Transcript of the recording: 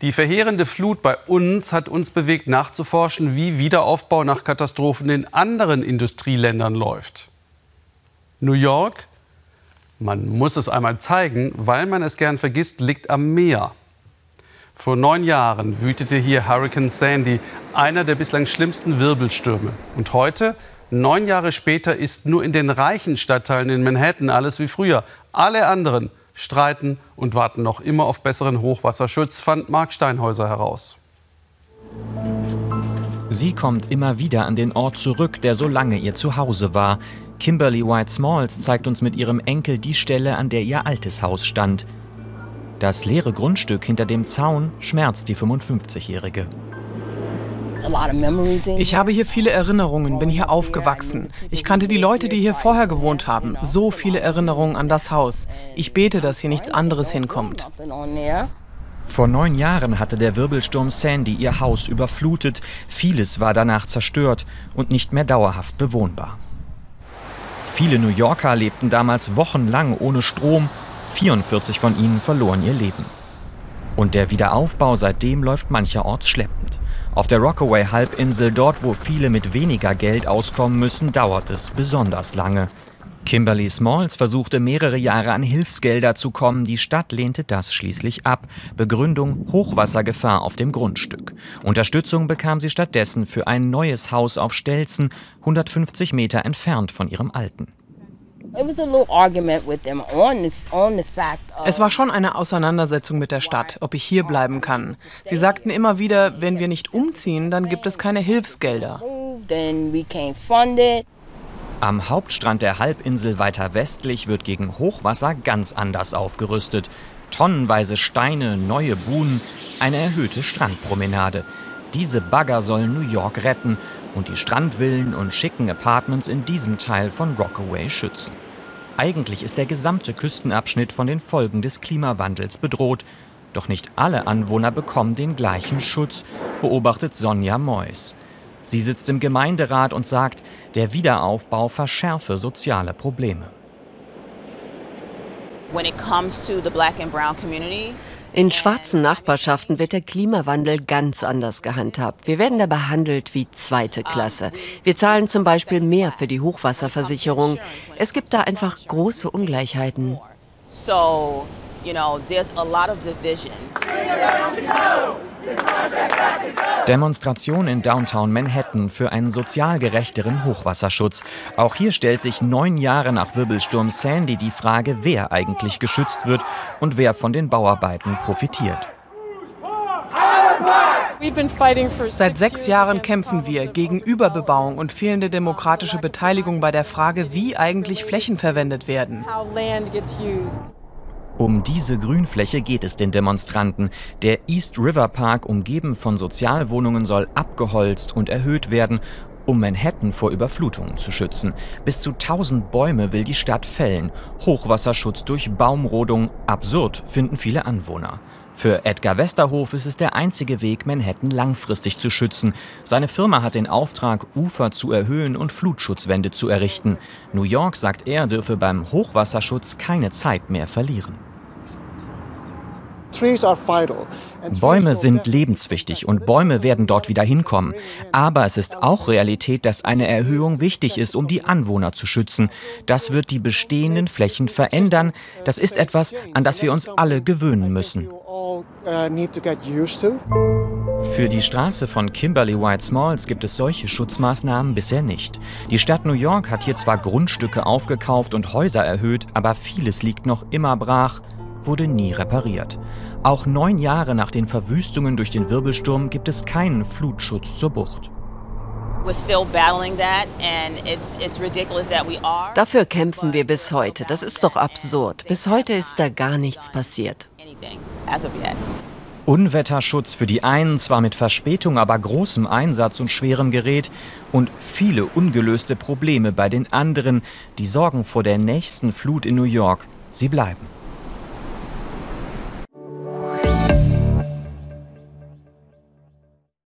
Die verheerende Flut bei uns hat uns bewegt, nachzuforschen, wie Wiederaufbau nach Katastrophen in anderen Industrieländern läuft. New York, man muss es einmal zeigen, weil man es gern vergisst, liegt am Meer. Vor neun Jahren wütete hier Hurricane Sandy, einer der bislang schlimmsten Wirbelstürme. Und heute, neun Jahre später, ist nur in den reichen Stadtteilen in Manhattan alles wie früher. Alle anderen streiten und warten noch immer auf besseren Hochwasserschutz, fand Mark Steinhäuser heraus. Sie kommt immer wieder an den Ort zurück, der so lange ihr Zuhause war. Kimberly White Smalls zeigt uns mit ihrem Enkel die Stelle, an der ihr altes Haus stand. Das leere Grundstück hinter dem Zaun schmerzt die 55-Jährige. Ich habe hier viele Erinnerungen, bin hier aufgewachsen. Ich kannte die Leute, die hier vorher gewohnt haben. So viele Erinnerungen an das Haus. Ich bete, dass hier nichts anderes hinkommt. Vor neun Jahren hatte der Wirbelsturm Sandy ihr Haus überflutet. Vieles war danach zerstört und nicht mehr dauerhaft bewohnbar. Viele New Yorker lebten damals wochenlang ohne Strom. 44 von ihnen verloren ihr Leben. Und der Wiederaufbau seitdem läuft mancherorts schleppend. Auf der Rockaway-Halbinsel, dort wo viele mit weniger Geld auskommen müssen, dauert es besonders lange. Kimberly Smalls versuchte mehrere Jahre an Hilfsgelder zu kommen. Die Stadt lehnte das schließlich ab. Begründung Hochwassergefahr auf dem Grundstück. Unterstützung bekam sie stattdessen für ein neues Haus auf Stelzen, 150 Meter entfernt von ihrem alten. Es war schon eine Auseinandersetzung mit der Stadt, ob ich hier bleiben kann. Sie sagten immer wieder, wenn wir nicht umziehen, dann gibt es keine Hilfsgelder. Am Hauptstrand der Halbinsel weiter westlich wird gegen Hochwasser ganz anders aufgerüstet. Tonnenweise Steine, neue Buhnen, eine erhöhte Strandpromenade. Diese Bagger sollen New York retten und die Strandvillen und schicken Apartments in diesem Teil von Rockaway schützen. Eigentlich ist der gesamte Küstenabschnitt von den Folgen des Klimawandels bedroht. Doch nicht alle Anwohner bekommen den gleichen Schutz, beobachtet Sonja Mois. Sie sitzt im Gemeinderat und sagt, der Wiederaufbau verschärfe soziale Probleme. When it comes to the black and brown community, in schwarzen Nachbarschaften wird der Klimawandel ganz anders gehandhabt. Wir werden da behandelt wie zweite Klasse. Wir zahlen zum Beispiel mehr für die Hochwasserversicherung. Es gibt da einfach große Ungleichheiten. So, you know, there's a lot of division. Demonstration in Downtown Manhattan für einen sozial gerechteren Hochwasserschutz. Auch hier stellt sich neun Jahre nach Wirbelsturm Sandy die Frage, wer eigentlich geschützt wird und wer von den Bauarbeiten profitiert. Seit sechs Jahren kämpfen wir gegen Überbebauung und fehlende demokratische Beteiligung bei der Frage, wie eigentlich Flächen verwendet werden. Um diese Grünfläche geht es den Demonstranten. Der East River Park, umgeben von Sozialwohnungen, soll abgeholzt und erhöht werden, um Manhattan vor Überflutungen zu schützen. Bis zu 1000 Bäume will die Stadt fällen. Hochwasserschutz durch Baumrodung. Absurd, finden viele Anwohner. Für Edgar Westerhof ist es der einzige Weg, Manhattan langfristig zu schützen. Seine Firma hat den Auftrag, Ufer zu erhöhen und Flutschutzwände zu errichten. New York, sagt er, dürfe beim Hochwasserschutz keine Zeit mehr verlieren. Bäume sind lebenswichtig und Bäume werden dort wieder hinkommen. Aber es ist auch Realität, dass eine Erhöhung wichtig ist, um die Anwohner zu schützen. Das wird die bestehenden Flächen verändern. Das ist etwas, an das wir uns alle gewöhnen müssen. Uh, Für die Straße von Kimberly White Smalls gibt es solche Schutzmaßnahmen bisher nicht. Die Stadt New York hat hier zwar Grundstücke aufgekauft und Häuser erhöht, aber vieles liegt noch immer brach wurde nie repariert. Auch neun Jahre nach den Verwüstungen durch den Wirbelsturm gibt es keinen Flutschutz zur Bucht. Dafür kämpfen wir bis heute. Das ist doch absurd. Bis heute ist da gar nichts passiert. Unwetterschutz für die einen zwar mit Verspätung, aber großem Einsatz und schwerem Gerät und viele ungelöste Probleme bei den anderen. Die Sorgen vor der nächsten Flut in New York, sie bleiben.